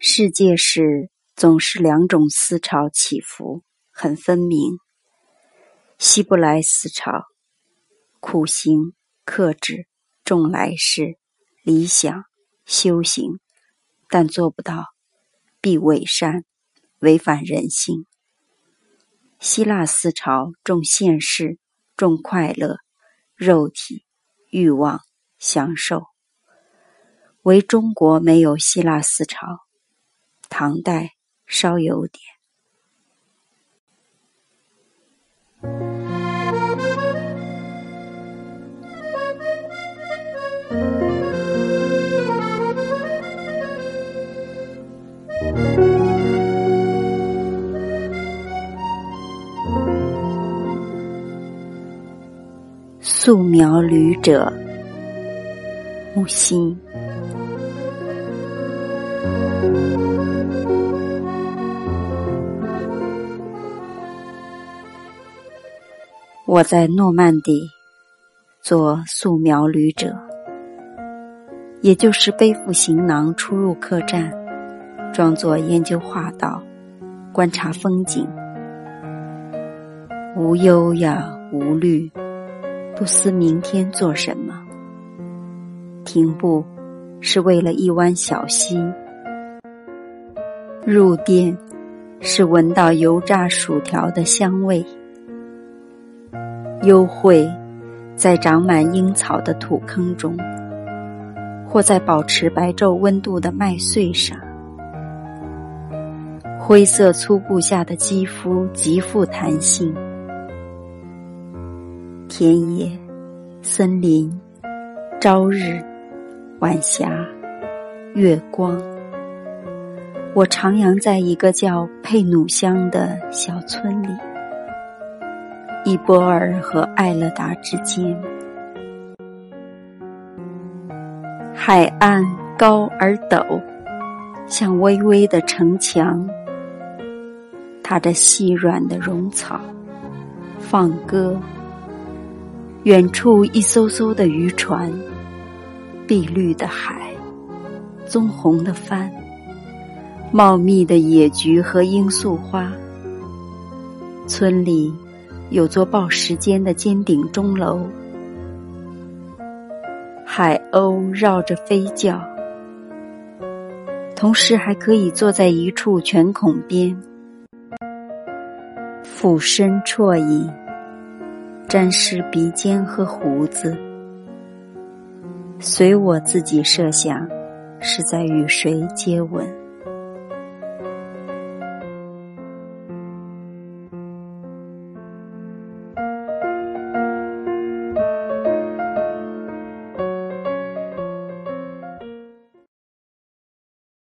世界是总是两种思潮起伏，很分明。希伯来思潮，苦行、克制、重来世、理想、修行，但做不到，必伪善，违反人性。希腊思潮重现世，重快乐、肉体、欲望、享受。唯中国没有希腊思潮。唐代稍有点。素描旅者，木心。我在诺曼底做素描旅者，也就是背负行囊出入客栈，装作研究画道、观察风景，无忧呀无虑，不思明天做什么。停步是为了一湾小溪，入店是闻到油炸薯条的香味。幽会，在长满樱草的土坑中，或在保持白昼温度的麦穗上。灰色粗布下的肌肤极富弹性。田野、森林、朝日、晚霞、月光。我徜徉在一个叫佩努乡的小村里。伊波尔和艾勒达之间，海岸高而陡，像微微的城墙。踏着细软的绒草，放歌。远处一艘艘的渔船，碧绿的海，棕红的帆，茂密的野菊和罂粟花。村里。有座报时间的尖顶钟楼，海鸥绕着飞叫，同时还可以坐在一处泉孔边，俯身啜饮，沾湿鼻尖和胡子，随我自己设想，是在与谁接吻。